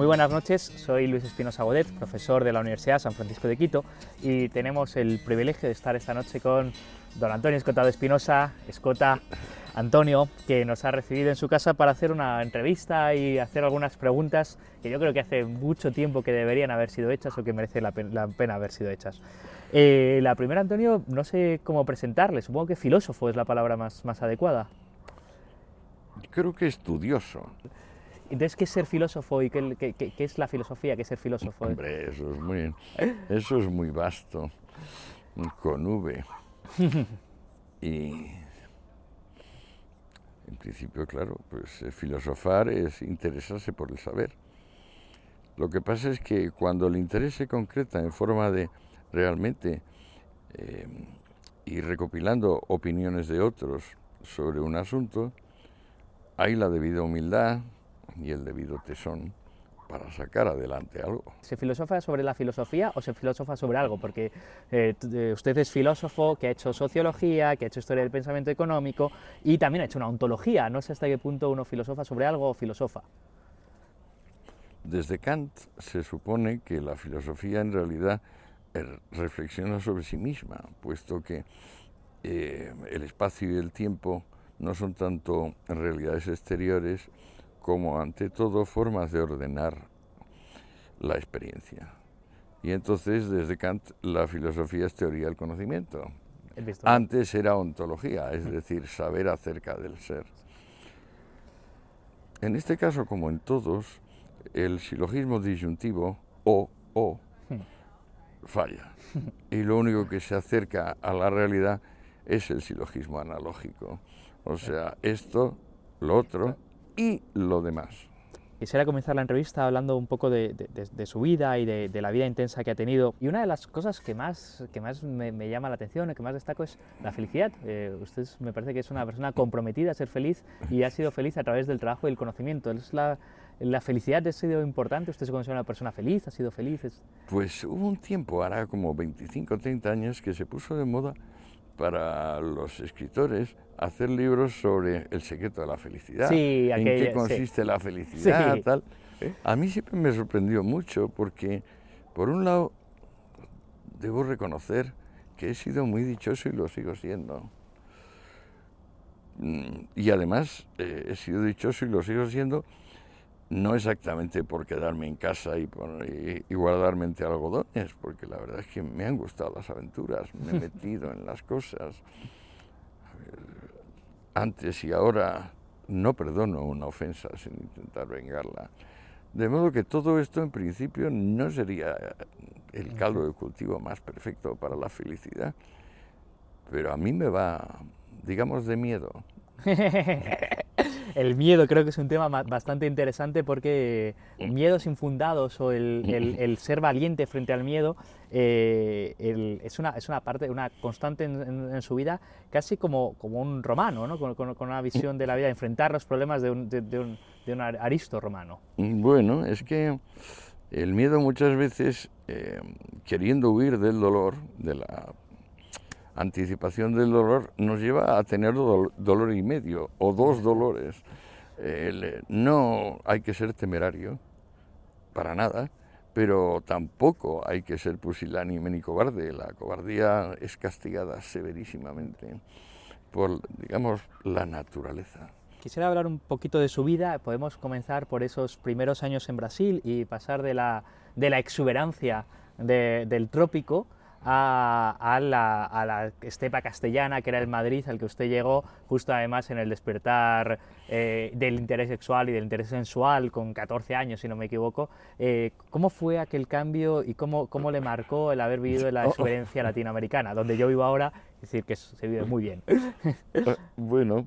Muy buenas noches, soy Luis Espinosa Godet, profesor de la Universidad San Francisco de Quito y tenemos el privilegio de estar esta noche con don Antonio Escotado Espinosa, Escota Antonio, que nos ha recibido en su casa para hacer una entrevista y hacer algunas preguntas que yo creo que hace mucho tiempo que deberían haber sido hechas o que merece la pena, haber sido hechas. Eh, la primera, Antonio, no sé cómo presentarle, supongo que filósofo es la palabra más, más adecuada. Creo que estudioso. Entonces, ¿qué es ser filósofo y qué, qué, qué, es la filosofía? ¿Qué es ser filósofo? Hombre, eso es muy, eso es muy vasto, con V. y en principio, claro, pues eh, filosofar es interesarse por el saber. Lo que pasa es que cuando el interés se concreta en forma de realmente eh, ir recopilando opiniones de otros sobre un asunto, hay la debida humildad, y el debido tesón para sacar adelante algo. ¿Se filosofa sobre la filosofía o se filosofa sobre algo? Porque eh, eh, usted es filósofo que ha hecho sociología, que ha hecho historia del pensamiento económico y también ha hecho una ontología. No sé hasta qué punto uno filosofa sobre algo o filosofa. Desde Kant se supone que la filosofía en realidad er, reflexiona sobre sí misma, puesto que eh, el espacio y el tiempo no son tanto realidades exteriores, como ante todo formas de ordenar la experiencia. Y entonces desde Kant la filosofía es teoría del conocimiento. Antes era ontología, es decir, saber acerca del ser. En este caso, como en todos, el silogismo disyuntivo o o falla. Y lo único que se acerca a la realidad es el silogismo analógico. O sea, esto, lo otro, y lo demás. Quisiera comenzar la entrevista hablando un poco de, su vida y de, la vida intensa que ha tenido. Y una de las cosas que más, que más me, llama la atención y que más destaco es la felicidad. Eh, usted me parece que es una persona comprometida a ser feliz y ha sido feliz a través del trabajo y el conocimiento. ¿Es la, la felicidad ha sido importante? ¿Usted se considera una persona feliz? ¿Ha sido feliz? Pues hubo un tiempo, ahora como 25 o 30 años, que se puso de moda para los escritores hacer libros sobre el secreto de la felicidad, en qué consiste la felicidad, tal. A mí siempre me sorprendió mucho porque, por un lado, debo reconocer que he sido muy dichoso y lo sigo siendo. Mm, y además eh, he sido dichoso y lo sigo siendo no exactamente por quedarme en casa y, guardarme entre algodones, porque la verdad es que me han gustado las aventuras, me he metido en las cosas. Antes y ahora no perdono una ofensa sin intentar vengarla. De modo que todo esto en principio no sería el caldo de cultivo más perfecto para la felicidad, pero a mí me va, digamos, de miedo. el miedo creo que es un tema bastante interesante porque miedos infundados o el, ser valiente frente al miedo eh, es, una, es una parte, una constante en, su vida, casi como, como un romano, ¿no? con, una visión de la vida, enfrentar los problemas de un, de, un, aristo romano. Bueno, es que el miedo muchas veces, eh, queriendo huir del dolor, de la anticipación del dolor nos lleva a tener dolor y medio o dos dolores. no hay que ser temerario, para nada, pero tampoco hay que ser pusilánime ni cobarde. La cobardía es castigada severísimamente por, digamos, la naturaleza. Quisiera hablar un poquito de su vida. Podemos comenzar por esos primeros años en Brasil y pasar de la, de la exuberancia del trópico a, la, estepa castellana, que era el Madrid, al que usted llegó justo además en el despertar eh, del interés sexual y del interés sensual, con 14 años, si no me equivoco. Eh, ¿Cómo fue aquel cambio y cómo, cómo le marcó el haber vivido la oh. experiencia latinoamericana, donde yo vivo ahora, es decir, que se vive muy bien? Ah, bueno,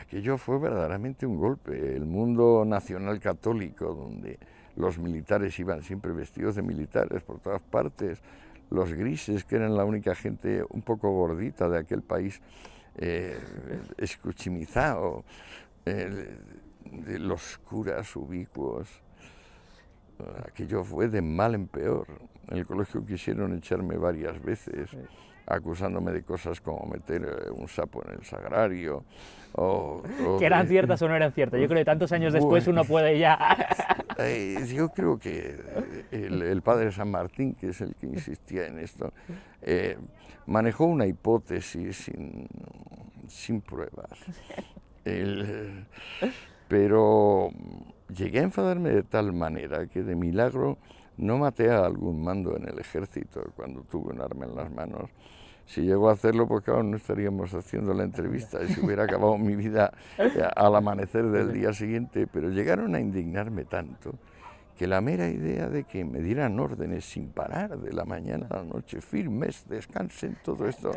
aquello fue verdaderamente un golpe. El mundo nacional católico, donde los militares iban siempre vestidos de militares por todas partes, los grises, que eran la única gente un poco gordita de aquel país, eh, escuchimizado, eh, de los curas ubicuos. Aquello fue de mal en peor. En el colegio quisieron echarme varias veces, acusándome de cosas como meter eh, un sapo en el sagrario. O, que eran ciertas o no eran ciertas. Yo creo que tantos años después uno puede ya Eh, yo creo que el, padre San Martín, que es el que insistía en esto, eh, manejó una hipótesis sin, sin pruebas. pero llegué a enfadarme de tal manera que de milagro no maté a algún mando en el ejército cuando tuve un arma en las manos. Si llegó a hacerlo, pues claro, no estaríamos haciendo la entrevista y se hubiera acabado mi vida eh, al amanecer del día siguiente. Pero llegaron a indignarme tanto que la mera idea de que me dieran órdenes sin parar de la mañana a la noche, firmes, descansen, todo esto,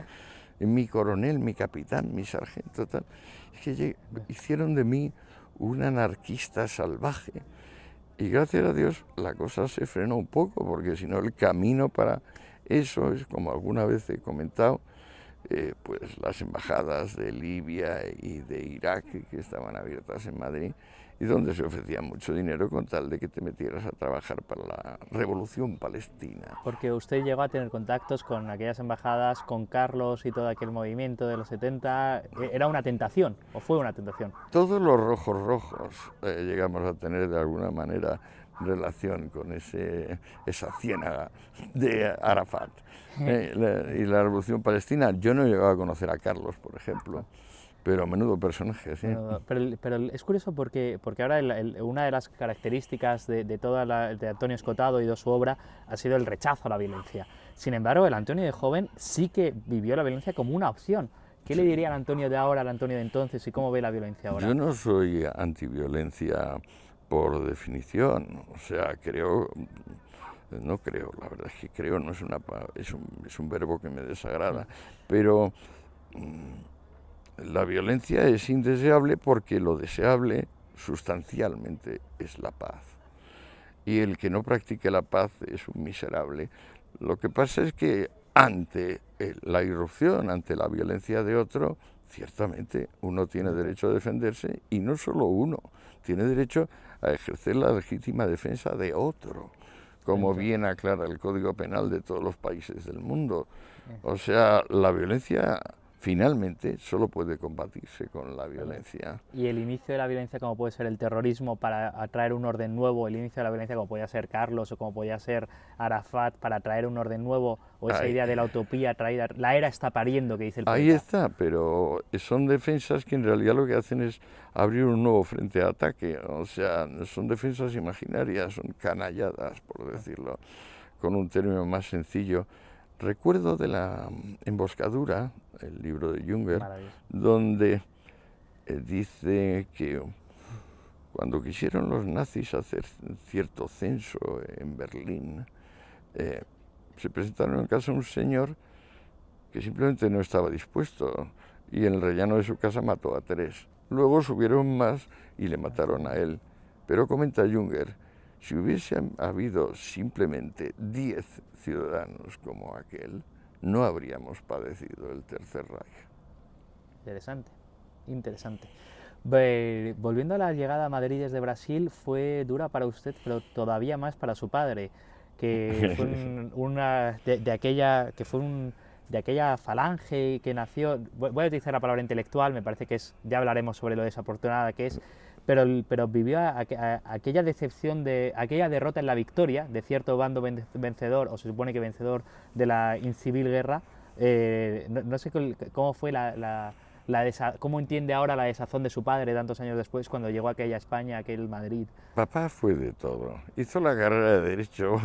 mi coronel, mi capitán, mi sargento, tal, es que hicieron de mí un anarquista salvaje. Y gracias a Dios la cosa se frenó un poco, porque si no el camino para eso es, como alguna vez he comentado, eh, pues las embajadas de Libia y de Irak que estaban abiertas en Madrid y donde se ofrecía mucho dinero con tal de que te metieras a trabajar para la revolución palestina. Porque usted llegó a tener contactos con aquellas embajadas, con Carlos y todo aquel movimiento de los 70. ¿e-, ¿Era una tentación o fue una tentación? Todos los rojos rojos eh, llegamos a tener de alguna manera relación con ese, esa ciénaga de Arafat eh, y la revolución palestina. Yo no he llegado a conocer a Carlos, por ejemplo, pero menudo personaje, sí. Pero, pero es curioso porque, porque ahora una de las características de, de toda la, de Antonio Escotado y de su obra ha sido el rechazo a la violencia. Sin embargo, el Antonio de joven sí que vivió la violencia como una opción. ¿Qué le diría al Antonio de ahora al Antonio de entonces y cómo ve la violencia ahora? Yo no soy antiviolencia por definición. O sea, creo, no creo, la verdad es que creo no es, una, es, un, es un verbo que me desagrada, pero mm, la violencia es indeseable porque lo deseable sustancialmente es la paz. Y el que no practique la paz es un miserable. Lo que pasa es que ante la irrupción, ante la violencia de otro, ciertamente uno tiene derecho a defenderse y no solo uno, tiene derecho a ejercer la legítima defensa de otro, como bien aclara el Código Penal de todos los países del mundo. O sea, la violencia finalmente solo puede combatirse con la violencia. Y el inicio de la violencia, como puede ser el terrorismo para atraer un orden nuevo, el inicio de la violencia, como podía ser Carlos o como podía ser Arafat, para traer un orden nuevo, o esa idea de la utopía traída, la era está pariendo, que dice el Ahí está, pero son defensas que en realidad lo que hacen es abrir un nuevo frente de ataque, o sea, son defensas imaginarias, son canalladas, por decirlo con un término más sencillo. Recuerdo de la emboscadura, el libro de Junger, donde eh, dice que cuando quisieron los nazis hacer cierto censo en Berlín, eh, se presentaron en casa un señor que simplemente no estaba dispuesto y en el rellano de su casa mató a tres. Luego subieron más y le mataron a él. Pero comenta Junger, si hubiese habido simplemente diez ciudadanos como aquel, no habríamos padecido el Tercer Reich. Interesante, interesante. volviendo a la llegada a Madrid desde Brasil, fue dura para usted, pero todavía más para su padre, que fue una de, aquella que fue un, de aquella falange que nació. Voy a utilizar la palabra intelectual, me parece que es ya hablaremos sobre lo desafortunada que es, pero, pero vivió aquella decepción de aquella derrota en la victoria de cierto bando vencedor, o se supone que vencedor de la incivil guerra. Eh, no, sé cómo fue la, cómo entiende ahora la desazón de su padre tantos años después cuando llegó a aquella España, aquel Madrid. Papá fue de todo. Hizo la carrera de derecho,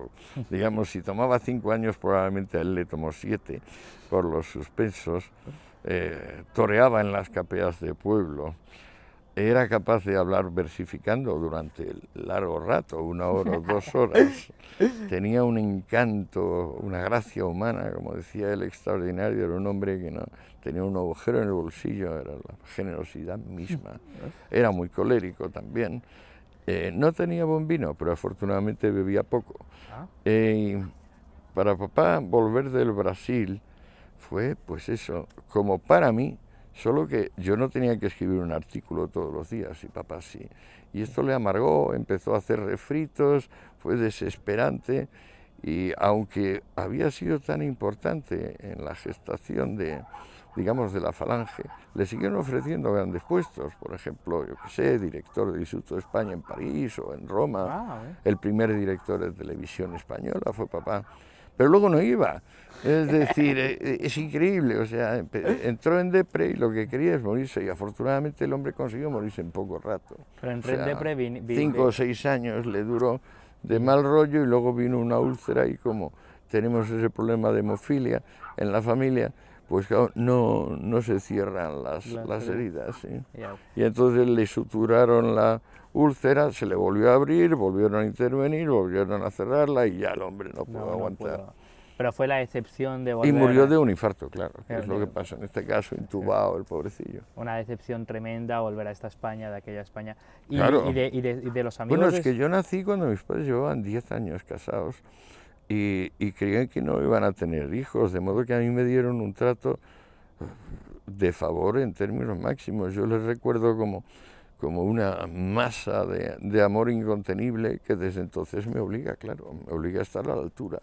digamos, si tomaba cinco años probablemente a él le tomó siete por los suspensos. Eh, toreaba en las capeas de pueblo era capaz de hablar versificando durante largo rato, una hora o dos horas. Tenía un encanto, una gracia humana, como decía él, extraordinario. Era un hombre que no tenía un agujero en el bolsillo, era la generosidad misma. Era muy colérico también. Eh, no tenía buen vino, pero afortunadamente bebía poco. Ah. Eh, para papá volver del Brasil fue, pues eso, como para mí, Solo que yo no tenía que escribir un artículo todos los días y papá sí. Y esto le amargó, empezó a hacer refritos, fue desesperante y aunque había sido tan importante en la gestación de digamos, de la falange, le siguieron ofreciendo grandes puestos, por ejemplo, yo qué sé, director del Instituto de España en París o en Roma, Ah, ¿eh? el primer director de televisión española fue papá, pero luego no iba. Es decir, eh, es increíble, o sea, entró en depre y lo que quería es morirse y afortunadamente el hombre consiguió morirse en poco rato. Pero en O sea, Depre vin- vi- cinco o seis años le duró de mal rollo y luego vino una úlcera y como tenemos ese problema de hemofilia en la familia, pues no, no se cierran las, Las heridas. ¿sí? Y entonces le suturaron la úlcera, se le volvió a abrir, volvieron a intervenir, volvieron a cerrarla y ya el hombre no pudo No, no aguantar. pudo. Pero fue la excepción de y volver murió a- de un infarto, claro, que es lo que pasa en este caso, intubado el pobrecillo. una decepción tremenda volver a esta España, de aquella España. Y, Claro. y de, y de- y de los amigos. Bueno, es que yo nací cuando mis padres llevaban 10 años casados y, y creían que no iban a tener hijos, de modo que a mí me dieron un trato de favor en términos máximos. Yo les recuerdo como, como una masa de, de amor incontenible que desde entonces me obliga, claro, me obliga a estar a la altura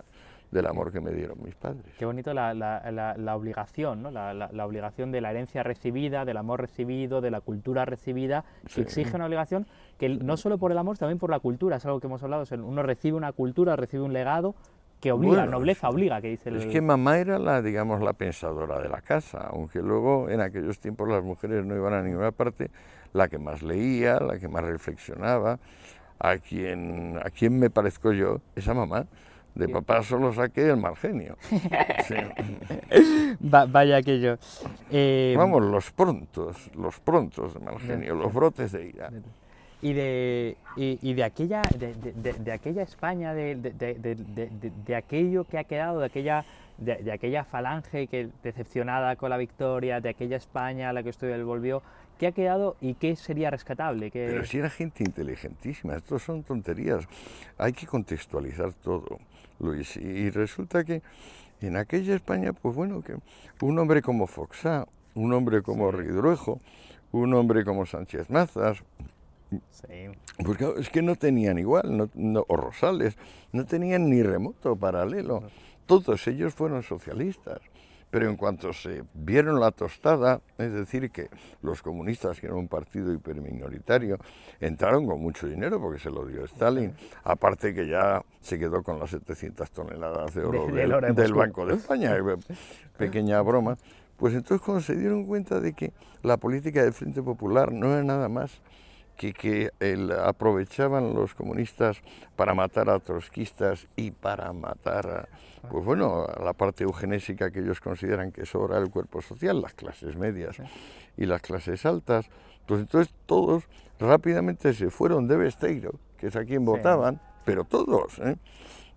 del amor que me dieron mis padres. Qué bonito la, la- la- la obligación, ¿no? La, obligación de la herencia recibida, del amor recibido, de la cultura recibida, que Sí. exige una obligación que no solo por el amor, también por la cultura, es algo que hemos hablado. uno recibe una cultura, recibe un legado que obliga, Bueno, nobleza obliga, que dice el... Es que mamá era la, digamos, la pensadora de la casa, aunque luego en aquellos tiempos las mujeres no iban a ninguna parte, la que más leía, la que más reflexionaba, a quien, a quien me parezco yo, esa mamá. De papá solo saqué el mal genio. Sí. Va- vaya aquello. Eh, Vamos, los prontos, los prontos de mal genio, los brotes de ira. Y de, y, y de aquella de, de- aquella España de, de- de- de- de- de- de aquello que ha quedado de aquella de, aquella falange que decepcionada con la victoria de aquella España a la que usted volvió qué ha quedado y qué sería rescatable ¿Qué- Pero si era gente inteligentísima, estos son tonterías. Hay que contextualizar todo, Luis. Y resulta que en aquella España, pues bueno, que un hombre como Foxá, un hombre como Ridruejo, un hombre como Sánchez Mazas, sí, claro, es que no tenían igual, no- no- o Rosales, no tenían ni remoto paralelo. Todos ellos fueron socialistas. Pero en cuanto se vieron la tostada, es decir, que los comunistas, que eran un partido hiperminoritario, entraron con mucho dinero porque se lo dio Stalin, aparte que ya se quedó con las 700 toneladas de oro De- del, de del. Banco de España, eh, pequeña broma, pues entonces cuando se dieron cuenta de que la política del Frente Popular no era nada más que, que el- aprovechaban los comunistas para matar a trotskistas y para matar a, pues bueno, a la parte eugenésica que ellos consideran que sobra el cuerpo social, las clases medias y las clases altas, pues entonces todos rápidamente se fueron de Besteiro, que es a quien votaban, pero todos, ¿eh?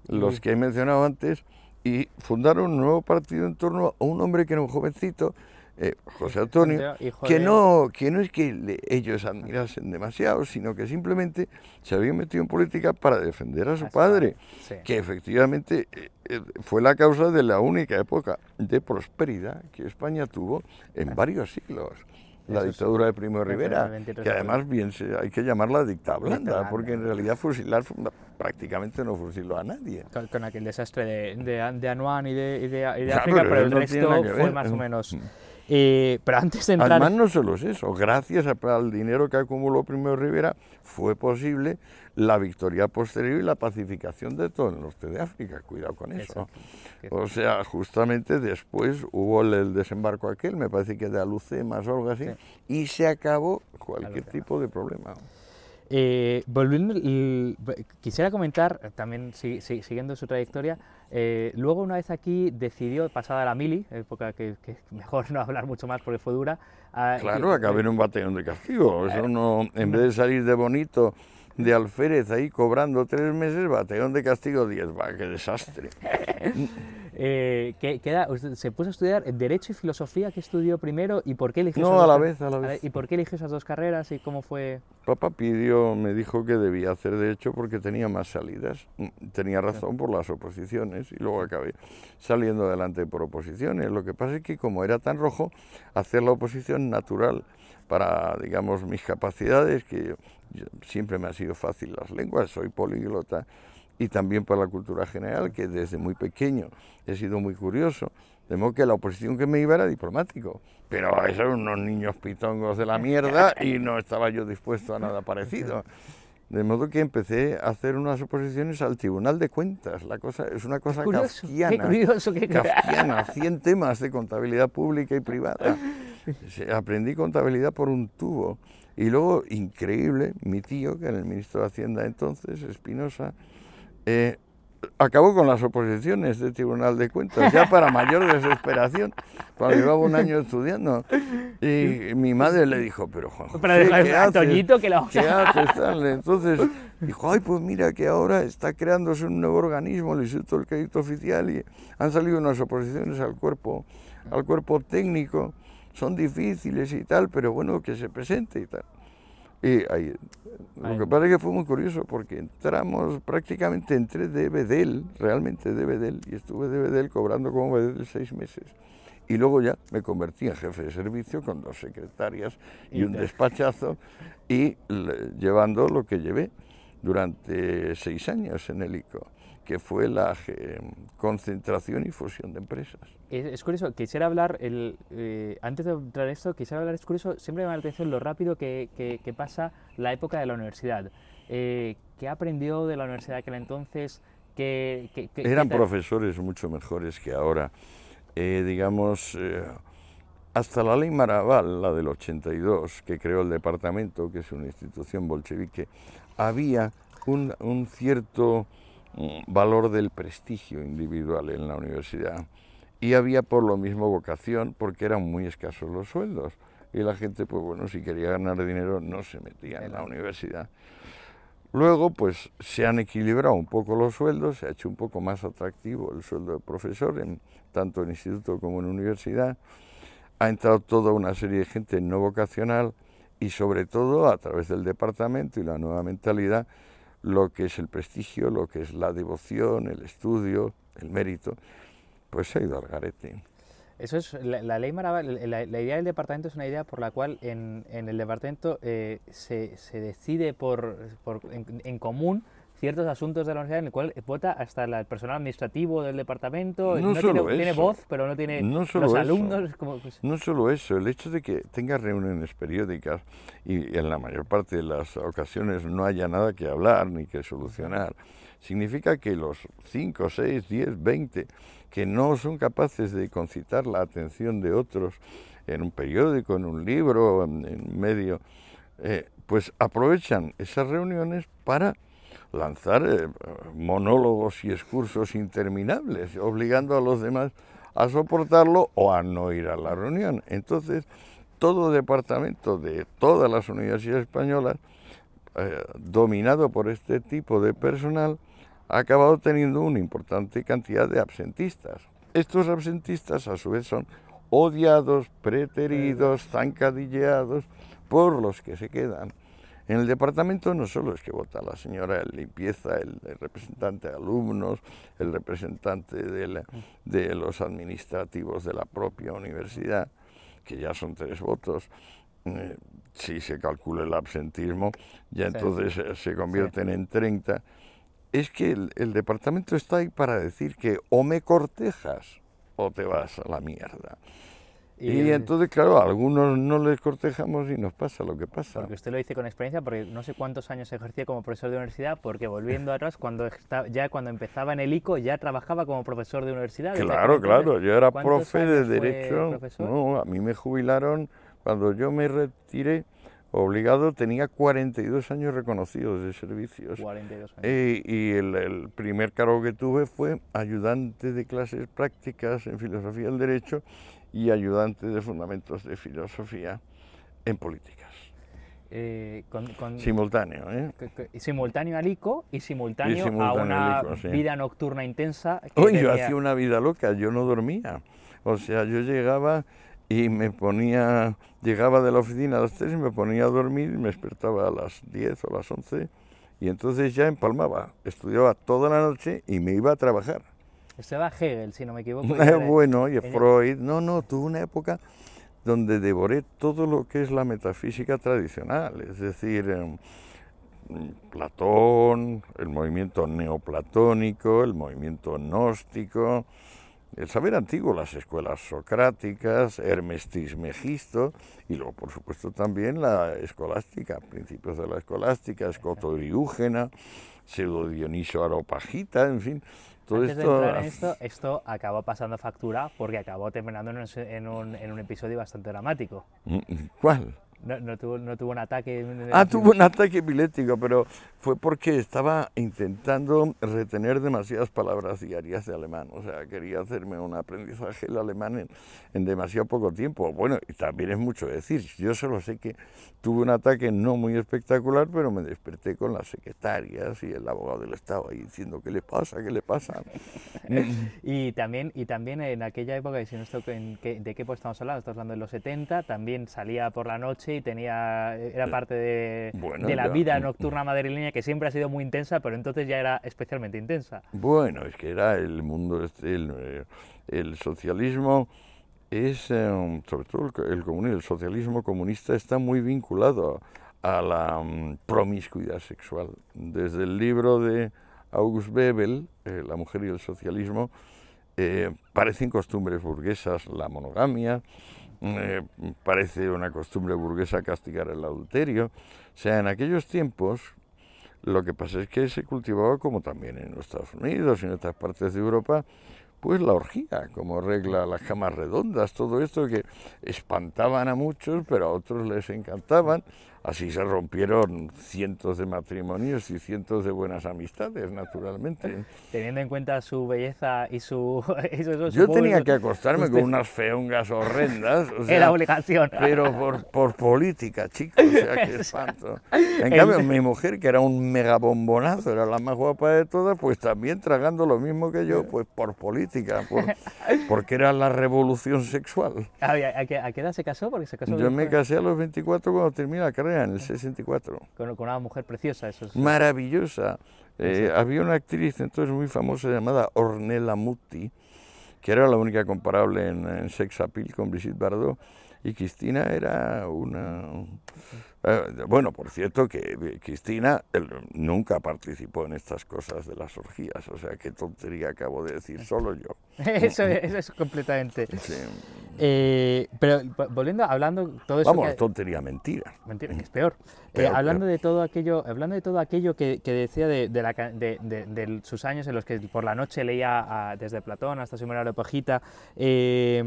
los que he mencionado antes, y fundaron un nuevo partido en torno a un hombre que era un jovencito, eh, José Antonio, que no, que no es que le- ellos admirasen demasiado, sino que simplemente se habían metido en política para defender a su padre, sí. que efectivamente eh, eh, fue la causa de la única época de prosperidad que España tuvo en varios siglos. La Eso sí. dictadura de Primo Rivera, el 23 que de además bien se- hay que llamarla dicta blanda, porque en realidad fusilar fu- prácticamente no fusiló a nadie. con, con aquel desastre de, de, de Anuán y de, y de, y de Claro, África, pero pero el no resto fue más o menos. Eh, pero antes de entrar. Además, no solo es eso, gracias al dinero que acumuló Primo de Rivera, fue posible la victoria posterior y la pacificación de todo el norte de África. Cuidado con eso. Exacto. O sea, justamente después hubo el, desembarco aquel, me parece que de Alucemas o algo así, Sí. y se acabó cualquier tipo de problema. Eh, volviendo, quisiera comentar, eh, también si- si- siguiendo su trayectoria, eh, luego una vez aquí decidió, pasada la mili, época que, que mejor no hablar mucho más porque fue dura. ah, Claro, acabé en un batallón de castigo. Eso no, en vez de salir de bonito de alférez ahí cobrando tres meses, batallón de castigo diez. Va, qué desastre. eh, se puso a estudiar Derecho y Filosofía, ¿qué estudió primero y por qué eligió No, esas a la dos vez, a la vez. ¿Y por qué eligió esas dos carreras y cómo fue? Papá pidió, me dijo que debía hacer derecho porque tenía más salidas. Mm, Tenía razón por las oposiciones y luego acabé saliendo adelante por oposiciones. Lo que pasa es que como era tan rojo, hacer la oposición natural para, digamos, mis capacidades, que yo- siempre me ha sido fácil las lenguas, soy políglota, y también para la cultura general, que desde muy pequeño he sido muy curioso, De modo que la oposición que me iba era diplomático. Pero eran unos niños pitongos de la mierda y no estaba yo dispuesto a nada parecido. De modo que empecé a hacer unas oposiciones al Tribunal de Cuentas. La cosa es una cosa curioso, kafkiana. Qué curioso, qué kafkiana, 100 temas de contabilidad pública y privada. Aprendí contabilidad por un tubo. Y luego, increíble, mi tío, que era el ministro de Hacienda entonces, Espinosa, eh, acabó con las oposiciones del Tribunal de Cuentas, ya para mayor desesperación, cuando llevaba un año estudiando. Y mi madre le dijo, pero Juan José, ¿qué haces? que lo... ¿Qué haces? Entonces dijo, ay, pues mira que ahora está creándose un nuevo organismo, el Instituto del Crédito Oficial, y han salido unas oposiciones al cuerpo, al cuerpo técnico, son difíciles y tal, pero bueno, que se presente y tal. Y ahí, lo que pasa es que fue muy curioso porque entramos, prácticamente entré de Bedel, realmente de Bedel, y estuve de Bedel cobrando como Bedel seis meses. Y luego ya me convertí en jefe de servicio con dos secretarias y un despachazo y llevando lo que llevé durante seis años en el ICO que fue la eh, concentración y fusión de empresas. Es, curioso, quisiera hablar, el, eh, antes de entrar en esto, quisiera hablar, es curioso, siempre me llama la atención lo rápido que, que, pasa la época de la universidad. Eh, ¿Qué aprendió de la universidad aquel entonces? que Eran profesores mucho mejores que ahora. digamos, hasta la ley Maraval, la del 82, que creó el departamento, que es una institución bolchevique, había un, un cierto valor del prestigio individual en la universidad. Y había por lo mismo vocación, porque eran muy escasos los sueldos. Y la gente, pues bueno, si quería ganar dinero no se metía en la universidad. Luego, pues se han equilibrado un poco los sueldos, se ha hecho un poco más atractivo el sueldo de profesor, en, tanto en instituto como en universidad. Ha entrado toda una serie de gente no vocacional y sobre todo a través del departamento y la nueva mentalidad lo que es el prestigio, lo que es la devoción, el estudio, el mérito, pues se ha ido al garete. Eso es, la, ley Maraval, la, idea del departamento es una idea por la cual en, en el departamento eh, se, se, decide por, por en, común ciertos asuntos de la universidad en el cual vota hasta el personal administrativo del departamento. No, solo tiene, tiene, voz, pero no tiene los alumnos. Como, pues No solo eso, el hecho de que tenga reuniones periódicas y en la mayor parte de las ocasiones no haya nada que hablar ni que solucionar, significa que los 5, 6, 10, 20 que no son capaces de concitar la atención de otros en un periódico, en un libro, en, en medio, eh, pues aprovechan esas reuniones para lanzar eh, monólogos y excursos interminables, obligando a los demás a soportarlo o a no ir a la reunión. Entonces, todo departamento de todas las universidades españolas, eh, dominado por este tipo de personal, ha acabado teniendo una importante cantidad de absentistas. Estos absentistas, a su vez, son odiados, preteridos, zancadilleados por los que se quedan. En el departamento no solo es que vota la señora de limpieza, el, representante de alumnos, el representante de, los administrativos de la propia universidad, que ya son tres votos, eh, si se calcula el absentismo, ya entonces se convierten en 30. Es que el departamento está ahí para decir que o me cortejas o te vas a la mierda. Y, entonces, claro, a algunos no les cortejamos y nos pasa lo que pasa. Porque usted lo dice con experiencia, porque no sé cuántos años ejercía como profesor de universidad, porque volviendo atrás, cuando ya cuando empezaba en el ICO, ya trabajaba como profesor de universidad. Claro, claro, yo era profe de Derecho. No, a mí me jubilaron cuando yo me retiré obligado, tenía 42 años reconocidos de servicios. 42 años. Eh, y el, el, primer cargo que tuve fue ayudante de clases prácticas en filosofía del derecho y ayudante de fundamentos de filosofía en políticas. Eh, simultáneo, ¿eh? Simultáneo al ICO y simultáneo, a una vida nocturna intensa. Que yo hacía una vida loca, yo no dormía. O sea, yo llegaba y me ponía, llegaba de la oficina a las 3 y me ponía a dormir y me despertaba a las 10 o las 11 y entonces ya empalmaba, estudiaba toda la noche y me iba a trabajar. Estaba Hegel, si no me equivoco. bueno, y Freud. No, no, tuve una época donde devoré todo lo que es la metafísica tradicional, es decir, em, Platón, el movimiento neoplatónico, el movimiento gnóstico, el saber antiguo, las escuelas socráticas, Hermes Trismegisto, y luego, por supuesto, también la escolástica, principios de la escolástica, Escoto Eriúgena, Pseudo Dioniso Aropagita, en fin. Todo Antes esto... de entrar en esto, esto acabó pasando factura porque acabó terminando en un, en un episodio bastante dramático. ¿Cuál? No, no, tuvo, no tuvo un ataque. Ah, tuvo un ataque epiléptico, pero fue porque estaba intentando retener demasiadas palabras diarias de alemán. O sea, quería hacerme un aprendizaje del alemán en, en demasiado poco tiempo. Bueno, y también es mucho decir. Yo solo sé que tuve un ataque no muy espectacular, pero me desperté con las secretarias y el abogado del Estado ahí diciendo: ¿qué le pasa? ¿Qué le pasa? y, también, y también en aquella época, si no esto, ¿de qué época estamos hablando? Estamos hablando de los 70, también salía por la noche y tenía, era eh, parte de, de la vida nocturna madrileña que siempre ha sido muy intensa, pero entonces ya era especialmente intensa. Bueno, es que era el mundo, este, el, eh, el socialismo es, eh, sobre todo el, comunismo, el socialismo comunista está muy vinculado a la mm, promiscuidad sexual. Desde el libro de August Bebel, La mujer y el socialismo, parecen costumbres burguesas la monogamia, eh, parece una costumbre burguesa castigar el adulterio. O sea, en aquellos tiempos lo que pasa es que se cultivaba, como también en Estados Unidos y en otras partes de Europa, pues la orgía, como regla las camas redondas, todo esto que espantaban a muchos, pero a otros les encantaban. Así se rompieron cientos de matrimonios y cientos de buenas amistades, naturalmente. Teniendo en cuenta su belleza y su... Yo tenía que acostarme con unas feungas horrendas. Era obligación. Pero por, por política, chicos, o sea, qué espanto. En cambio, mi mujer, que era un megabombonazo, era la más guapa de todas, pues también tragando lo mismo que yo, pues por política, porque era la revolución sexual. ¿A, qué, edad se casó? Porque se casó yo me casé a los 24 cuando terminé la carrera en el 64. Con, una mujer preciosa, eso Maravillosa. Eh, había una actriz entonces muy famosa llamada Ornella Mutti, que era la única comparable en, en Sex Appeal con Brigitte Bardot, y Cristina era una eh, bueno, por cierto que Cristina nunca participó en estas cosas de las orgías, o sea, qué tontería acabo de decir, solo yo. eso, es completamente. Eh, pero volviendo, hablando todo eso. Vamos, tontería, mentira. Mentira, que es peor. Eh, hablando de todo aquello, hablando de todo aquello que, decía de, de, sus años en los que por la noche leía desde Platón hasta Simón Areopagita, eh,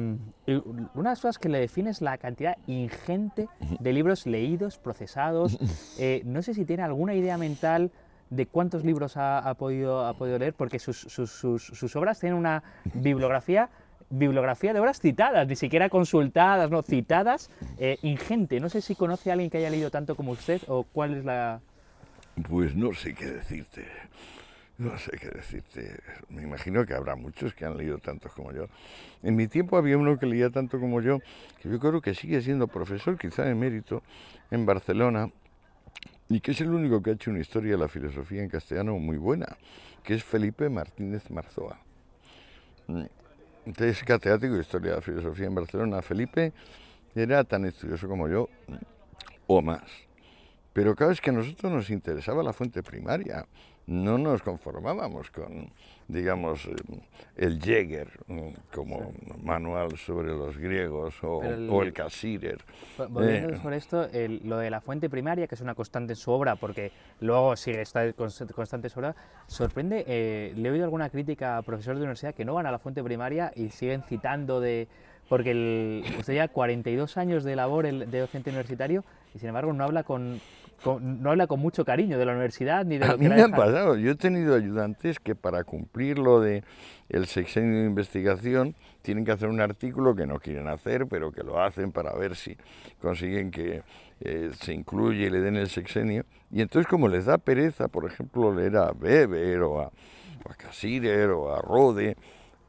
una de las cosas que le define es la cantidad ingente de libros leídos, procesados. Eh, no sé si tiene alguna idea mental de cuántos libros ha, podido, ha podido leer, porque sus, sus, sus, obras tienen una bibliografía bibliografía de obras citadas, ni siquiera consultadas, no, citadas, eh, ingente. No sé si conoce a alguien que haya leído tanto como usted o cuál es la... Pues no sé qué decirte. No sé qué decirte. Me imagino que habrá muchos que han leído tantos como yo. En mi tiempo había uno que leía tanto como yo, que yo creo que sigue siendo profesor, quizá de mérito, en Barcelona, y que es el único que ha hecho una historia de la filosofía en castellano muy buena, que es Felipe Martínez Marzoa. Es catedrático de Historia de la Filosofía en Barcelona. Felipe era tan estudioso como yo, o más. Pero cada vez que a nosotros nos interesaba la fuente primaria no nos conformábamos con, digamos, eh, el Jäger como manual sobre los griegos o el, o el Volviendo eh, esto, lo de la fuente primaria, que es una constante en su obra, porque luego sigue está constante en su obra, sorprende, eh, le he oído alguna crítica a profesores de universidad que no van a la fuente primaria y siguen citando de... Porque el, usted ya 42 años de labor de docente universitario y sin embargo no habla con, no habla con mucho cariño de la universidad ni de lo a mí me han pasado. Yo he tenido ayudantes que para cumplir lo de el sexenio de investigación tienen que hacer un artículo que no quieren hacer, pero que lo hacen para ver si consiguen que eh, se incluye y le den el sexenio. Y entonces como les da pereza, por ejemplo, leer a Weber o a, o a Cassirer o a Rode,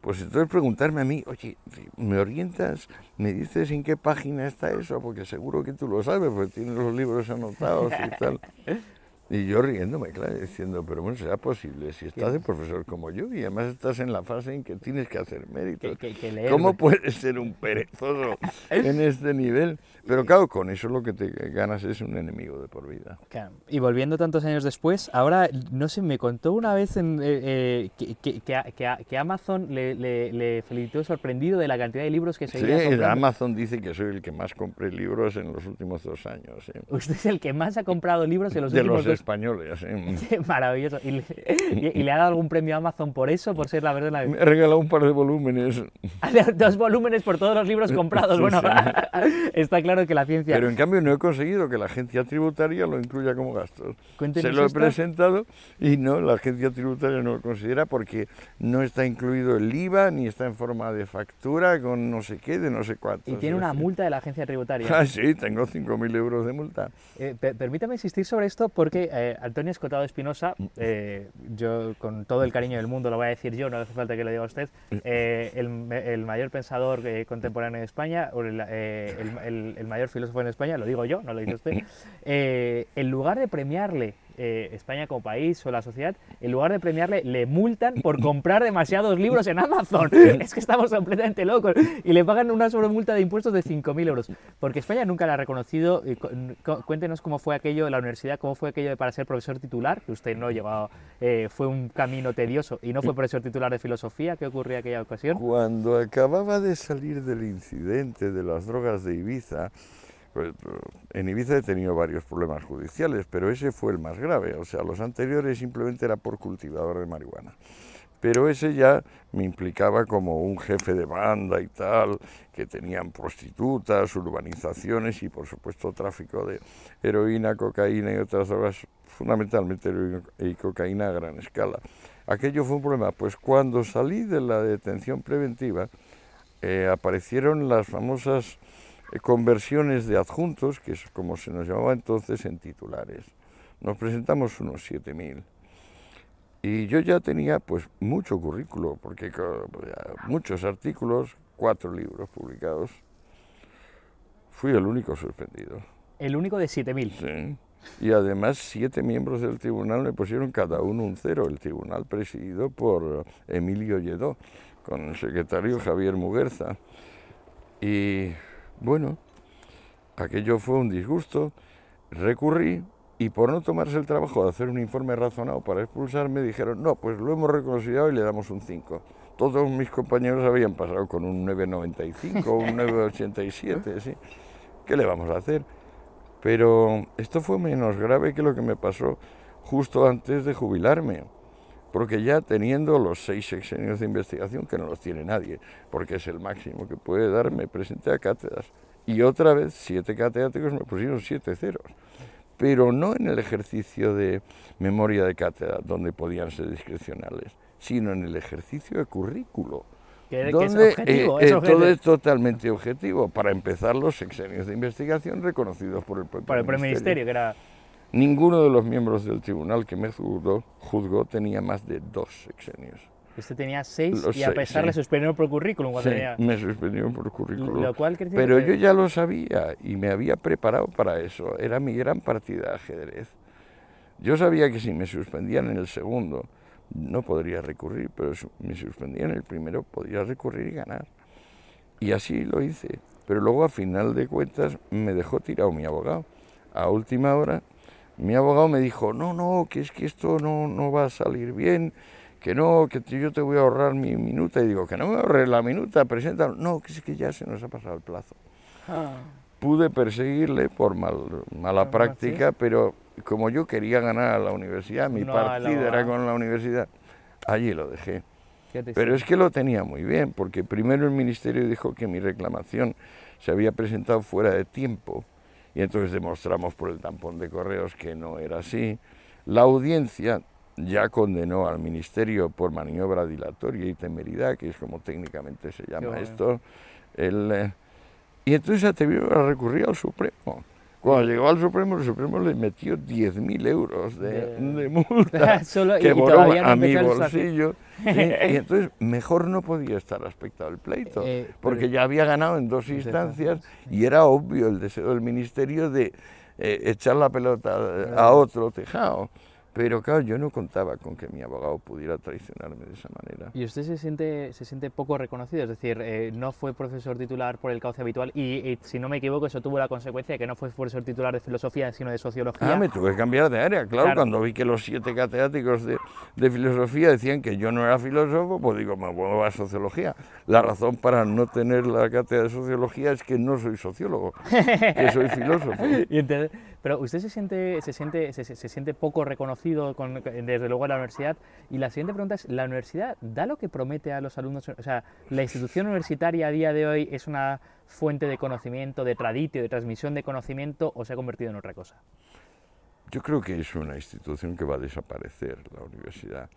pues entonces preguntarme a mí, oye, ¿me orientas? ¿Me dices en qué página está eso? Porque seguro que tú lo sabes, porque tienes los libros anotados y tal. Y yo riéndome, claro, diciendo, pero bueno, será posible, si estás de profesor como yo y además estás en la fase en que tienes que hacer méritos. ¿Cómo puedes ser un perezoso en este nivel? Pero claro, con eso lo que te ganas es un enemigo de por vida. Y volviendo tantos años después, ahora, no sé, me contó una vez en, eh, eh, que, que, Amazon le, le, felicitó sorprendido de la cantidad de libros que seguía Sí, Amazon dice que soy el que más compré libros en los últimos dos años. Usted es el que más ha comprado libros en los últimos dos españoles. ¿eh? Maravilloso. ¿Y le, ha dado algún premio a Amazon por eso, por ser la verdad? Me ha regalado un par de volúmenes. Dos volúmenes por todos los libros comprados. bueno, está claro que la ciencia... Pero en cambio no he conseguido que la agencia tributaria lo incluya como gastos. Se lo he presentado y no, la agencia tributaria no lo considera porque no está incluido el IVA ni está en forma de factura con no sé qué, de no sé cuánto. ¿Y tiene una multa de la agencia tributaria? Ah, sí, tengo 5.000 euros de multa. Eh, permítame insistir sobre esto porque eh, Antonio Escotado Espinosa, eh, yo con todo el cariño del mundo lo voy a decir yo, no hace falta que lo diga usted, el, mayor pensador contemporáneo de España, o el, el, mayor filósofo en España, lo digo yo, no lo dice usted, en lugar de premiarle eh, España como país o la sociedad, en lugar de premiarle, le multan por comprar demasiados libros en Amazon. es que estamos completamente locos. Y le pagan una sobremulta de impuestos de 5.000 euros. Porque España nunca la ha reconocido. Cuéntenos cómo fue aquello de la universidad, cómo fue aquello de para ser profesor titular, que usted no llegó, eh, fue un camino tedioso y no fue profesor titular de filosofía. ¿Qué ocurrió en aquella ocasión? Cuando acababa de salir del incidente de las drogas de Ibiza, en Ibiza he tenido varios problemas judiciales, pero ese fue el más grave. O sea, los anteriores simplemente era por cultivador de marihuana. Pero ese ya me implicaba como un jefe de banda y tal, que tenían prostitutas, urbanizaciones y por supuesto tráfico de heroína, cocaína y otras drogas, fundamentalmente heroína y cocaína a gran escala. Aquello fue un problema. Pues cuando salí de la detención preventiva, eh, aparecieron las famosas eh, conversiones de adjuntos, que es como se nos llamaba entonces, en titulares. Nos presentamos unos 7.000. Y yo ya tenía pues mucho currículo, porque muchos artículos, cuatro libros publicados. Fui el único suspendido. ¿El único de 7.000? Sí. Y además siete miembros del tribunal me pusieron cada uno un cero. El tribunal presidido por Emilio Lledó, con el secretario Javier Muguerza. Y bueno, aquello fue un disgusto, recurrí y por no tomarse el trabajo de hacer un informe razonado para expulsarme, dijeron, no, pues lo hemos reconocido y le damos un 5. Todos mis compañeros habían pasado con un 9,95, un 9,87, ¿sí? ¿Qué le vamos a hacer? Pero esto fue menos grave que lo que me pasó justo antes de jubilarme porque ya teniendo los seis sexenios de investigación, que no los tiene nadie, porque es el máximo que puede dar, me presenté a cátedras. Y otra vez, siete catedráticos me pusieron siete ceros, pero no en el ejercicio de memoria de cátedra, donde podían ser discrecionales, sino en el ejercicio de currículo. donde es objetivo, eh, eh, todo es totalmente objetivo. Para empezar, los sexenios de investigación reconocidos por el propio por el ministerio. ministerio, que era Ninguno de los miembros del tribunal que me juzgó, tenía más de dos sexenios. Usted tenía seis y a pesar le suspendieron por currículum. Sí, me suspendieron por currículum. Pero yo ya lo sabía y me había preparado para eso. Era mi gran partida de ajedrez. Yo sabía que si me suspendían en el segundo no podría recurrir, pero si me suspendían en el primero podría recurrir y ganar. Y así lo hice. Pero luego a final de cuentas me dejó tirado mi abogado. A última hora mi abogado me dijo, no, no, que es que esto no, no va a salir bien, que no, que yo te voy a ahorrar mi minuta. Y digo, que no me ahorre la minuta, presenta. No, que es que ya se nos ha pasado el plazo. Ah. Pude perseguirle por mal, mala práctica, pero como yo quería ganar a la universidad, mi partido era con la universidad, allí lo dejé. Pero es que lo tenía muy bien, porque primero el ministerio dijo que mi reclamación se había presentado fuera de tiempo y entonces demostramos por el tampón de correos que no era así. La audiencia ya condenó al ministerio por maniobra dilatoria y temeridad, que es como técnicamente se llama esto. El, eh, y entonces se atrevió a recurrir al Supremo. Cuando llegó al Supremo, el Supremo le metió 10.000 euros de, multa. Que voló a mi bolsillo. y, entonces mejor no podía estar aspectado el pleito, eh, porque ya había ganado en dos instancias y era obvio el deseo del Ministerio de eh, echar la pelota a otro tejado. Pero claro, yo no contaba con que mi abogado pudiera traicionarme de esa manera. ¿Y usted se siente, se siente poco reconocido? Es decir, eh, no fue profesor titular por el cauce habitual y, si no me equivoco, eso tuvo la consecuencia de que no fue profesor titular de filosofía, sino de sociología. Ah, me tuve que cambiar de área, claro. Cuando vi que los siete catedráticos de, de, filosofía decían que yo no era filósofo, pues digo, me vuelvo a sociología. La razón para no tener la cátedra de sociología es que no soy sociólogo, que soy filósofo. y entonces, pero usted se siente, se siente, se, siente poco reconocido con, desde luego en la universidad. Y la siguiente pregunta es, ¿la universidad da lo que promete a los alumnos? O sea, ¿la institución universitaria a día de hoy es una fuente de conocimiento, de traditio, de transmisión de conocimiento o se ha convertido en otra cosa? Yo creo que es una institución que va a desaparecer, la universidad.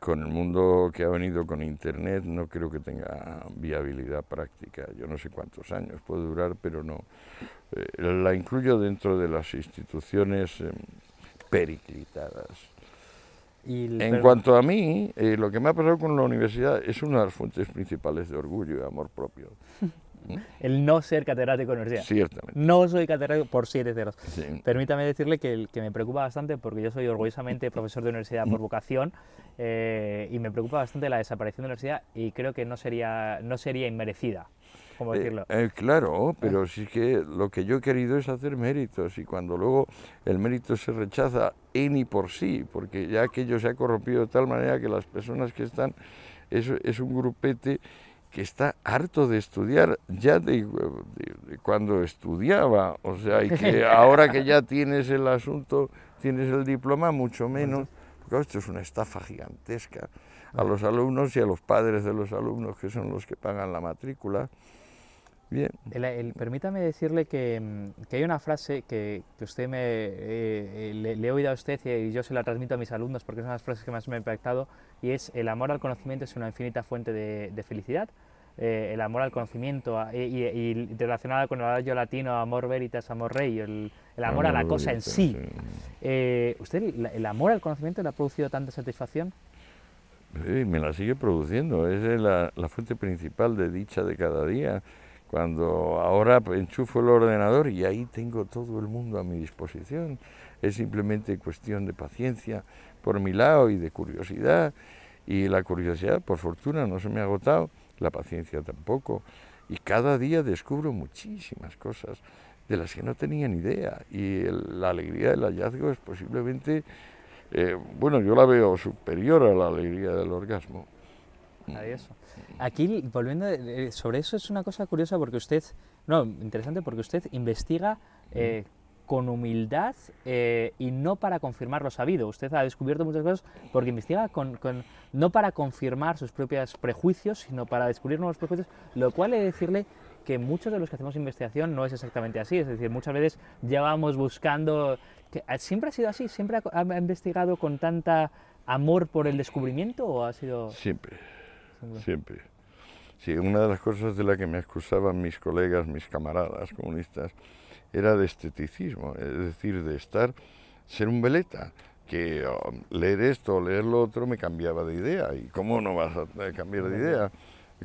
Con el mundo que ha venido con Internet no creo que tenga viabilidad práctica. Yo no sé cuántos años puede durar, pero no. Eh, la incluyo dentro de las instituciones em, periclitadas. en cuanto a mí, eh, lo que me ha pasado con la universidad es una de las fuentes principales de orgullo y amor propio. El no ser catedrático de universidad. Ciertamente. No soy catedrático por siete ceros. Permítame decirle que, que, me preocupa bastante porque yo soy orgullosamente profesor de universidad por vocación eh, y me preocupa bastante la desaparición de la universidad y creo que no sería, no sería inmerecida. ¿Cómo eh, decirlo? Eh, claro, pero sí que lo que yo he querido es hacer méritos y cuando luego el mérito se rechaza en y por sí, porque ya aquello se ha corrompido de tal manera que las personas que están, es, es un grupete que está harto de estudiar ya de, cuando estudiaba, o sea, y que ahora que ya tienes el asunto, tienes el diploma, mucho menos, porque esto es una estafa gigantesca a los alumnos y a los padres de los alumnos, que son los que pagan la matrícula. Bien. permítame decirle que, mm, que, hay una frase que, que usted me eh, le, he oído a usted y yo se la transmito a mis alumnos porque es una de las frases que más me ha impactado y es el amor al conocimiento es una infinita fuente de, de felicidad. Eh, el amor al conocimiento y, y, relacionada con el adagio latino amor veritas, amor rey, el, el amor a la cosa en sí. Eh, ¿Usted el, amor al conocimiento le ha producido tanta satisfacción? Sí, me la sigue produciendo, es la, la fuente principal de dicha de cada día cuando ahora enchufo el ordenador y ahí tengo todo el mundo a mi disposición. Es simplemente cuestión de paciencia por mi lado y de curiosidad. Y la curiosidad, por fortuna, no se me ha agotado, la paciencia tampoco. Y cada día descubro muchísimas cosas de las que no tenía ni idea. Y la alegría del hallazgo es posiblemente, eh, bueno, yo la veo superior a la alegría del orgasmo. Adiós. Aquí, volviendo eh, sobre eso, es una cosa curiosa porque usted, no, interesante porque usted investiga eh, con humildad eh, y no para confirmar lo sabido. Usted ha descubierto muchas cosas porque investiga con, no para confirmar sus propios prejuicios, sino para descubrir nuevos prejuicios, lo cual es decirle que muchos de los que hacemos investigación no es exactamente así. Es decir, muchas veces llevamos buscando... Que, ¿Siempre ha sido así? ¿Siempre ha, ha investigado con tanta amor por el descubrimiento o ha sido...? Siempre siempre. Sí, una de las cosas de la que me excusaban mis colegas, mis camaradas comunistas, era de esteticismo, es decir, de estar, ser un veleta, que oh, leer esto o leer lo otro me cambiaba de idea. ¿Y cómo no vas a cambiar de idea?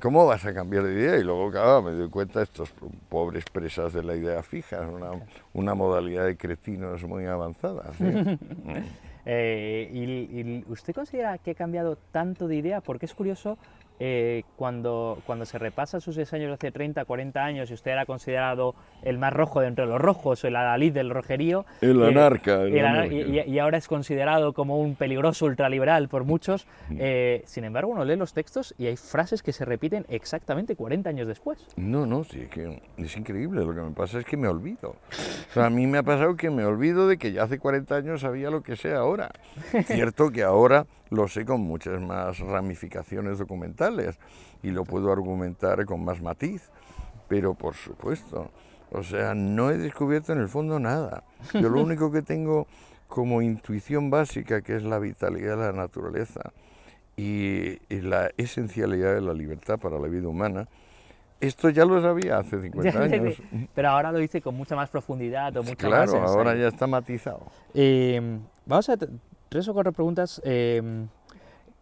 ¿Cómo vas a cambiar de idea? Y luego, claro, me doy cuenta estos pobres presas de la idea fija, una, una modalidad de cretinos muy avanzada. Eh, y, y, usted considera que ha cambiado tanto de idea? Porque es curioso eh, cuando, cuando se repasa sus diseños hace 30, 40 años y usted era considerado el más rojo de entre los rojos, el adalid del rojerío. El eh, anarca. y, ahora es considerado como un peligroso ultraliberal por muchos. Eh, sin embargo, uno lee los textos y hay frases que se repiten exactamente 40 años después. No, no, sí, que es increíble. Lo que me pasa es que me olvido. a mí me ha pasado que me olvido de que ya hace 40 años sabía lo que sé ahora. Cierto que ahora lo sé con muchas más ramificaciones documentales y lo puedo argumentar con más matiz, pero por supuesto, o sea, no he descubierto en el fondo nada. Yo lo único que tengo como intuición básica, que es la vitalidad de la naturaleza y, la esencialidad de la libertad para la vida humana, esto ya lo sabía hace 50 años. Pero ahora lo dice con mucha más profundidad o mucha claro, ahora ya está matizado. Eh, vamos a tres o cuatro preguntas. Eh,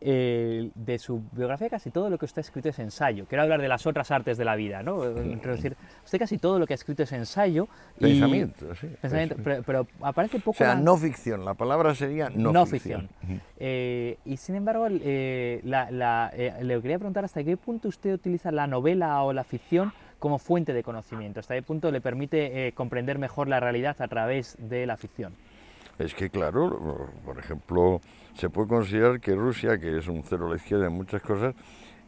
eh, de su biografía casi todo lo que usted ha escrito es ensayo. Quiero hablar de las otras artes de la vida, ¿no? Quiero decir, usted casi todo lo que ha escrito es ensayo. Pensamiento, sí. Pensamiento, pero, aparece poco... O sea, no ficción, la palabra sería no, ficción. Eh, y sin embargo, eh, le quería preguntar hasta qué punto usted utiliza la novela o la ficción como fuente de conocimiento, hasta qué punto le permite comprender mejor la realidad a través de la ficción. Es que, claro, por ejemplo, se puede considerar que Rusia, que es un cero a la izquierda en muchas cosas,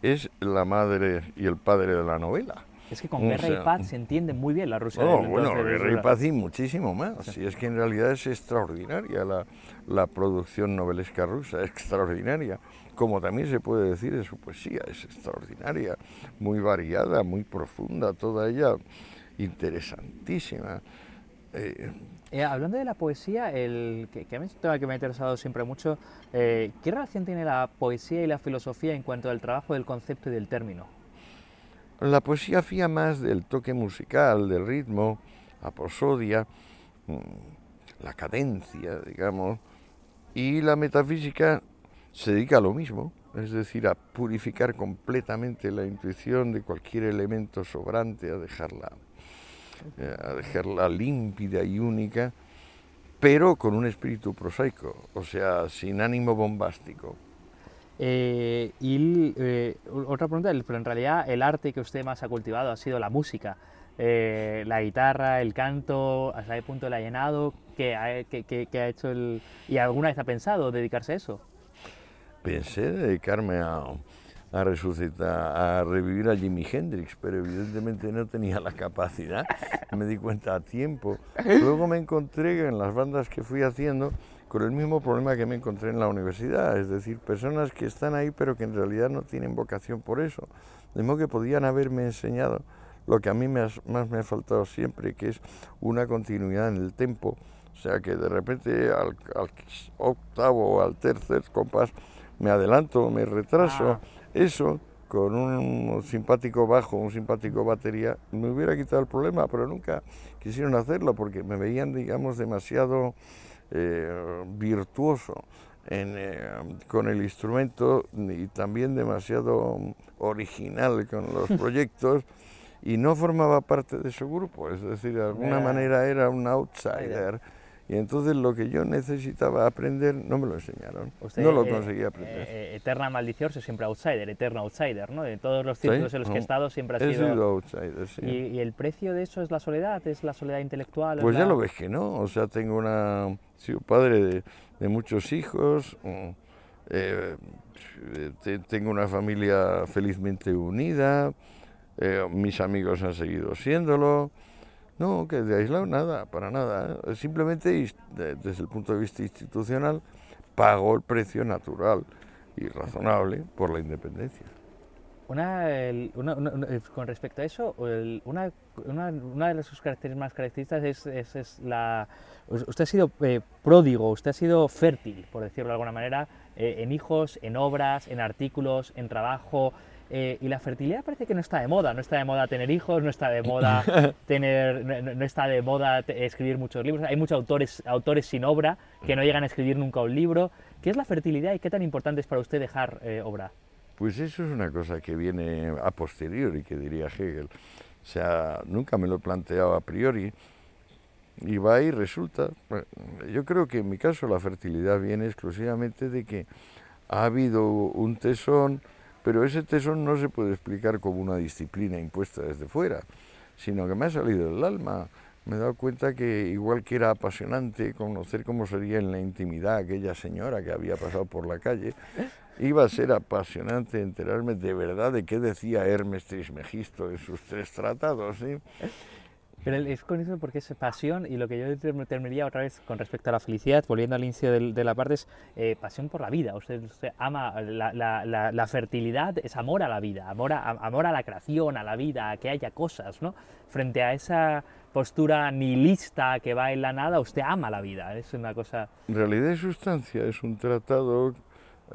es la madre y el padre de la novela. Es que con Guerra y Paz se entiende muy bien la Rusia. Oh, bueno, Guerra y Paz y muchísimo más. Y es que en realidad es extraordinaria la, la producción novelesca rusa, extraordinaria. Como también se puede decir de su poesía, es extraordinaria, muy variada, muy profunda, toda ella interesantísima. Eh, eh, hablando de la poesía, el, que, a mí es un tema que me ha interesado siempre mucho, eh, ¿qué relación tiene la poesía y la filosofía en cuanto al trabajo del concepto y del término? La poesía fía más del toque musical, del ritmo, la prosodia, mm, la cadencia, digamos, y la metafísica se dedica a lo mismo, es decir, a purificar completamente la intuición de cualquier elemento sobrante, a dejarla a dejarla límpida y única, pero con un espíritu prosaico, o sea, sin ánimo bombástico. Eh, y eh, otra pregunta, pero en realidad el arte que usted más ha cultivado ha sido la música, la guitarra, el canto, hasta qué punto le ha llenado, ¿qué ha, qué, ha hecho el... ¿Y alguna vez ha pensado dedicarse a eso? Pensé dedicarme a, a resucitar, a revivir a Jimi Hendrix, pero evidentemente no tenía la capacidad, me di cuenta a tiempo. Luego me encontré en las bandas que fui haciendo con el mismo problema que me encontré en la universidad, es decir, personas que están ahí pero que en realidad no tienen vocación por eso, de modo que podían haberme enseñado lo que a mí más me ha faltado siempre, que es una continuidad en el tempo, o sea que de repente al, octavo o al tercer compás me adelanto, me retraso. Ah. Eso, con un simpático bajo, un simpático batería, me hubiera quitado el problema, pero nunca quisieron hacerlo porque me veían, digamos, demasiado eh, virtuoso eh, con el instrumento y también demasiado original con los proyectos y no formaba parte de su grupo, es decir, de alguna manera era un outsider y entonces lo que yo necesitaba aprender no me lo enseñaron, no lo conseguí aprender. Eh, eh, eterna maldición, siempre outsider, eterno outsider, ¿no? De todos los círculos en los que he estado siempre ha sido... He sido outsider, sí. ¿Y, el precio de eso es la soledad? ¿Es la soledad intelectual? Pues ya lo ves que no, o sea, tengo una... Soy padre de, muchos hijos, mm, eh, tengo una familia felizmente unida, mis amigos han seguido siéndolo, no, que de aislado nada, para nada. ¿eh? Simplemente desde el punto de vista institucional pagó el precio natural y razonable por la independencia. Una, con respecto a eso, una, de sus características más características es, la... Usted ha sido eh, pródigo, usted ha sido fértil, por decirlo de alguna manera, eh, en hijos, en obras, en artículos, en trabajo, eh, y la fertilidad parece que no está de moda, no está de moda tener hijos, no está de moda tener, no, está de moda escribir muchos libros. Hay muchos autores, autores sin obra que no llegan a escribir nunca un libro. ¿Qué es la fertilidad y qué tan importante es para usted dejar eh, obra? Pues eso es una cosa que viene a posteriori, que diría Hegel. O sea, nunca me lo he planteado a priori. Y va y resulta. yo creo que en mi caso la fertilidad viene exclusivamente de que ha habido un tesón, pero ese tesón no se puede explicar como una disciplina impuesta desde fuera, sino que me ha salido del alma. Me he dado cuenta que igual que era apasionante conocer cómo sería en la intimidad aquella señora que había pasado por la calle, iba a ser apasionante enterarme de verdad de qué decía Hermes Trismegisto en sus tres tratados. Pero es con eso porque es pasión y lo que yo terminaría otra vez con respecto a la felicidad, volviendo al inicio de, la parte, es eh, pasión por la vida. Usted, ama la, la, la, fertilidad, es amor a la vida, amor a, amor a la creación, a la vida, a que haya cosas, ¿no? Frente a esa postura nihilista que va en la nada, usted ama la vida, es una cosa... Realidad y sustancia es un tratado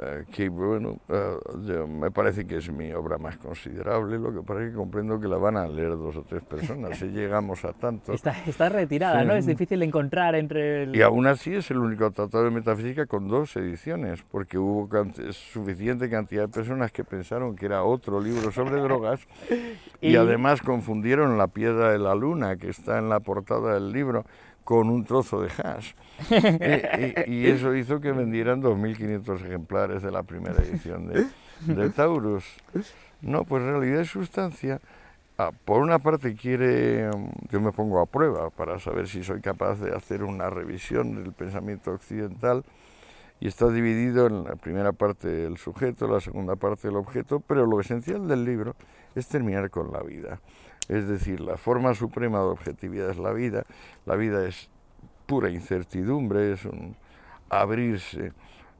eh, que bueno, eh, me parece que es mi obra más considerable, lo que pasa es que comprendo que la van a leer dos o tres personas, si llegamos a tanto. Está, está retirada, ¿no? Es difícil de encontrar entre... El... Y aún así es el único tratado de metafísica con dos ediciones, porque hubo suficiente cantidad de personas que pensaron que era otro libro sobre drogas y, y además confundieron la piedra de la luna que está en la portada del libro con un trozo de hash. y, eso hizo que vendieran 2.500 ejemplares de la primera edición de, Taurus. No, pues realidad y sustancia, ah, por una parte quiere, yo me pongo a prueba para saber si soy capaz de hacer una revisión del pensamiento occidental, y está dividido en la primera parte el sujeto, la segunda parte el objeto, pero lo esencial del libro es terminar con la vida. Es decir, la forma suprema de objetividad es la vida, la vida es pura incertidumbre, es un abrirse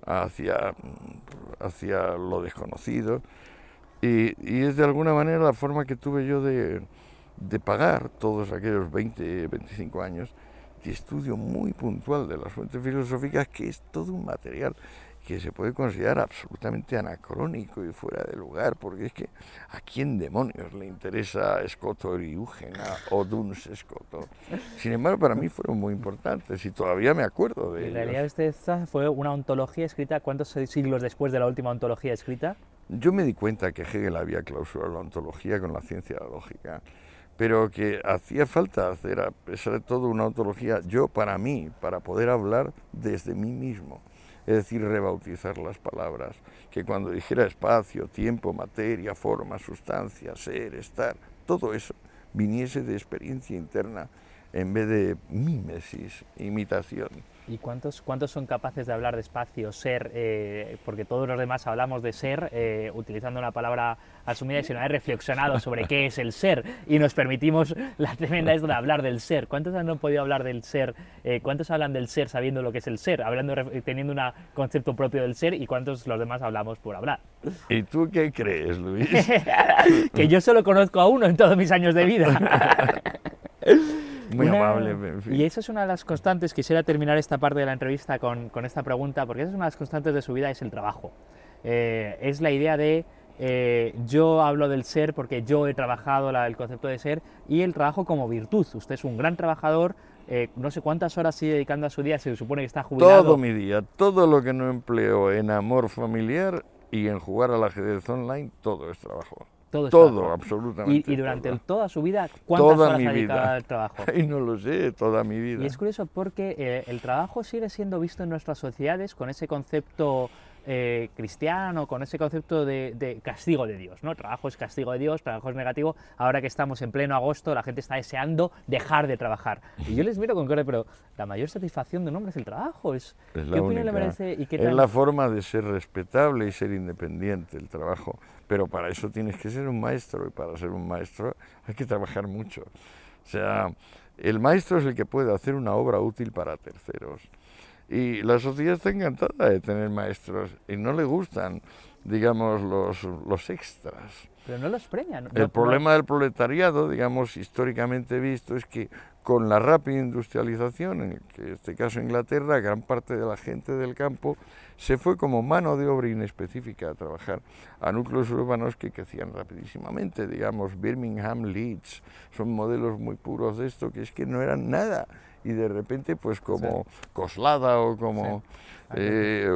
hacia, hacia lo desconocido. Y, es de alguna manera la forma que tuve yo de, de pagar todos aquellos 20, 25 años de estudio muy puntual de las fuentes filosóficas, que es todo un material que se puede considerar absolutamente anacrónico y fuera de lugar, porque es que a quién demonios le interesa Escoto Eriúgena o Duns Escoto. Sin embargo, para mí fueron muy importantes y todavía me acuerdo de En realidad, usted fue una ontología escrita, ¿cuántos siglos después de la última ontología escrita? Yo me di cuenta que Hegel había clausurado la ontología con la ciencia de la lógica, pero que hacía falta hacer, a pesar de todo, una ontología, yo para mí, para poder hablar desde mí mismo es decir, rebautizar las palabras, que cuando dijera espacio, tiempo, materia, forma, sustancia, ser, estar, todo eso viniese de experiencia interna en vez de mímesis, imitación. ¿Y cuántos, cuántos son capaces de hablar de espacio, ser? Eh, porque todos los demás hablamos de ser eh, utilizando una palabra asumida y si no hay reflexionado sobre qué es el ser y nos permitimos la tremenda es de hablar del ser. ¿Cuántos han podido hablar del ser? Eh, ¿Cuántos hablan del ser sabiendo lo que es el ser, hablando, teniendo un concepto propio del ser y cuántos los demás hablamos por hablar? ¿Y tú qué crees, Luis? que yo solo conozco a uno en todos mis años de vida. Muy amable. Y eso es una de las constantes, quisiera terminar esta parte de la entrevista con, con esta pregunta, porque esa es una de las constantes de su vida, es el trabajo. Eh, es la idea de eh, yo hablo del ser porque yo he trabajado el concepto de ser y el trabajo como virtud. Usted es un gran trabajador, eh, no sé cuántas horas sigue dedicando a su día, se supone que está jubilado. Todo mi día, todo lo que no empleo en amor familiar y en jugar al ajedrez online, todo es trabajo. Todo, todo absolutamente. Y, durante toda su vida, ¿cuántas toda horas mi ha dedicado al trabajo? Y no lo sé, toda mi vida. Y es curioso porque eh, el trabajo sigue siendo visto en nuestras sociedades con ese concepto eh, cristiano, con ese concepto de, castigo de Dios, ¿no? Trabajo es castigo de Dios, trabajo es negativo. Ahora que estamos en pleno agosto, la gente está deseando dejar de trabajar. Y yo les miro con cara, pero la mayor satisfacción de un hombre es el trabajo. Es, ¿Qué opinión le merece? Y qué es la forma de ser respetable y ser independiente, el trabajo. Pero para eso tienes que ser un maestro y para ser un maestro hay que trabajar mucho. O sea, el maestro es el que puede hacer una obra útil para terceros. Y la sociedad está encantada de tener maestros y no le gustan, digamos, los, los extras. Pero no los premian. El problema del proletariado, digamos, históricamente visto, es que con la rápida industrialización, en este caso Inglaterra, gran parte de la gente del campo se fue como mano de obra inespecífica a trabajar a núcleos urbanos que crecían rapidísimamente, digamos, Birmingham, Leeds, son modelos muy puros de esto, que es que no eran nada y de repente pues como Coslada o como eh,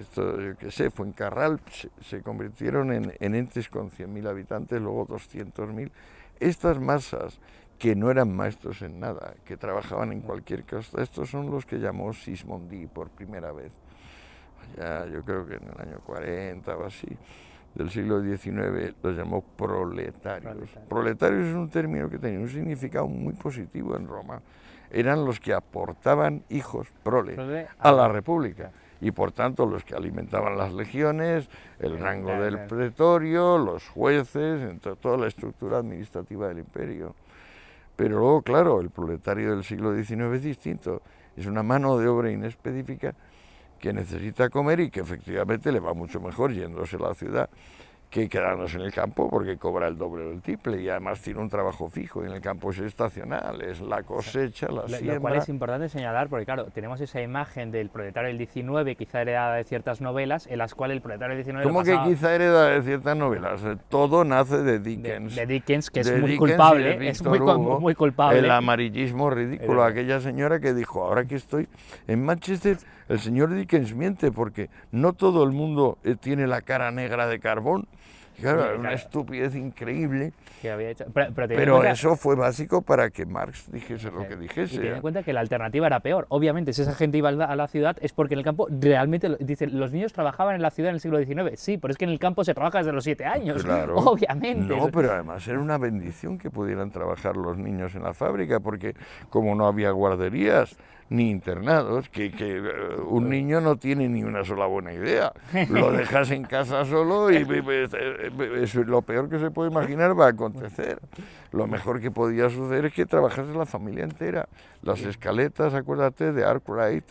esto, yo qué sé, Fuencarral se, se convirtieron en, en entes con 100.000 habitantes, luego 200.000. Estas masas que no eran maestros en nada, que trabajaban en cualquier cosa, estos son los que llamó Sismondi por primera vez. Ya, yo creo que en el año 40 o así del siglo XIX los llamó proletarios. Proletarios es un término que tenía un significado muy positivo en Roma eran los que aportaban hijos, prole, a la República. Y por tanto los que alimentaban las legiones, el rango del pretorio, los jueces, entre toda la estructura administrativa del imperio. Pero luego, claro, el proletario del siglo XIX es distinto, es una mano de obra inespecífica que necesita comer y que efectivamente le va mucho mejor yéndose a la ciudad que quedándose en el campo porque cobra el doble del triple y además tiene un trabajo fijo y en el campo es estacional, es la cosecha, la siembra. Lo cual es importante señalar porque claro, tenemos esa imagen del proletario del 19 quizá heredada de ciertas novelas en las cuales el proletario del 19 ¿Cómo que quizá heredada de ciertas novelas? Todo nace de Dickens. De, Dickens, que es muy culpable, es muy, muy, culpable. El amarillismo ridículo, aquella señora que dijo, ahora que estoy en Manchester, el señor Dickens miente porque no todo el mundo eh, tiene la cara negra de carbón Claro, una estupidez increíble. Pero, eso fue básico para que Marx dijese lo que dijese. Y ten en cuenta que la alternativa era peor. Obviamente, si esa gente iba a la ciudad es porque en el campo realmente, dicen, los niños trabajaban en la ciudad en el siglo XIX. Sí, pero es que en el campo se trabaja desde los siete años. Claro. Obviamente. No, pero además era una bendición que pudieran trabajar los niños en la fábrica, porque como no había guarderías, ni internados, que, que, eh, un niño no tiene ni una sola buena idea. Lo dejas en casa solo y es lo peor que se puede imaginar va a acontecer. Lo mejor que podía suceder es que trabajase la familia entera. Las escaletas, acuérdate, de Arkwright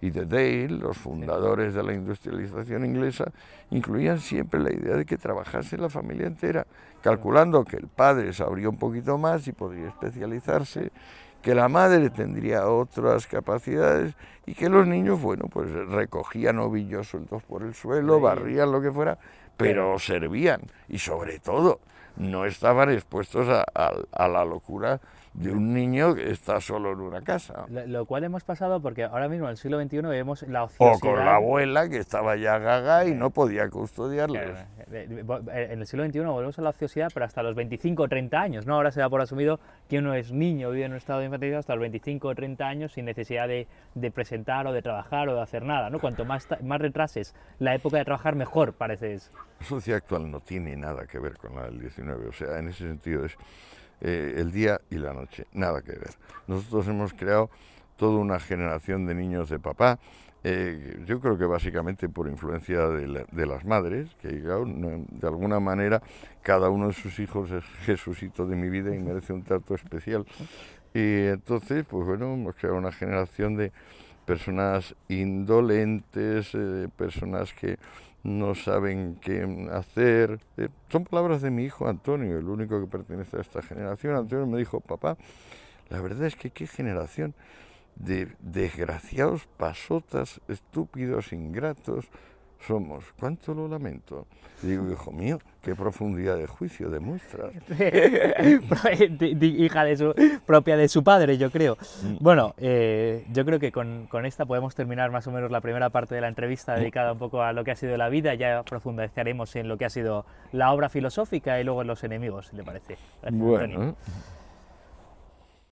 y de Dale, los fundadores de la industrialización inglesa, incluían siempre la idea de que trabajase la familia entera, calculando que el padre sabría un poquito más y podría especializarse que la madre tendría otras capacidades y que los niños, bueno, pues recogían ovillos sueltos por el suelo, barrían lo que fuera, pero servían. Y sobre todo no estaban expuestos a la locura de un niño que está solo en una casa. Lo, cual hemos pasado porque ahora mismo en el siglo XXI vemos la ociosidad... O con la abuela que estaba ya gaga y no podía custodiarlos. En el siglo XXI volvemos a la ociosidad, pero hasta los 25 o 30 años, ¿no? Ahora se da por asumido que uno es niño, vive en un estado de infantilidad hasta los 25 o 30 años sin necesidad de, de, presentar o de trabajar o de hacer nada, ¿no? Cuanto más, más retrases la época de trabajar, mejor parece. La sociedad actual no tiene nada que ver con la del 19, o sea, en ese sentido es eh, el día y la noche, nada que ver. Nosotros hemos creado toda una generación de niños de papá, eh, yo creo que básicamente por influencia de, las madres, que de alguna manera cada uno de sus hijos es Jesucito de mi vida y merece un trato especial. Y entonces, pues bueno, hemos creado una generación de personas indolentes, eh, personas que no saben qué hacer. Eh, son palabras de mi hijo Antonio, el único que pertenece a esta generación. Antonio me dijo, papá, la verdad es que qué generación de desgraciados pasotas, estúpidos, ingratos, somos. ¿Cuánto lo lamento? digo, hijo mío, qué profundidad de juicio demuestras. Hija de su, propia de su padre, yo creo. Mm. Bueno, eh, yo creo que con, con, esta podemos terminar más o menos la primera parte de la entrevista mm. dedicada un poco a lo que ha sido la vida. Ya profundizaremos en lo que ha sido la obra filosófica y luego en los enemigos, si le parece. bueno.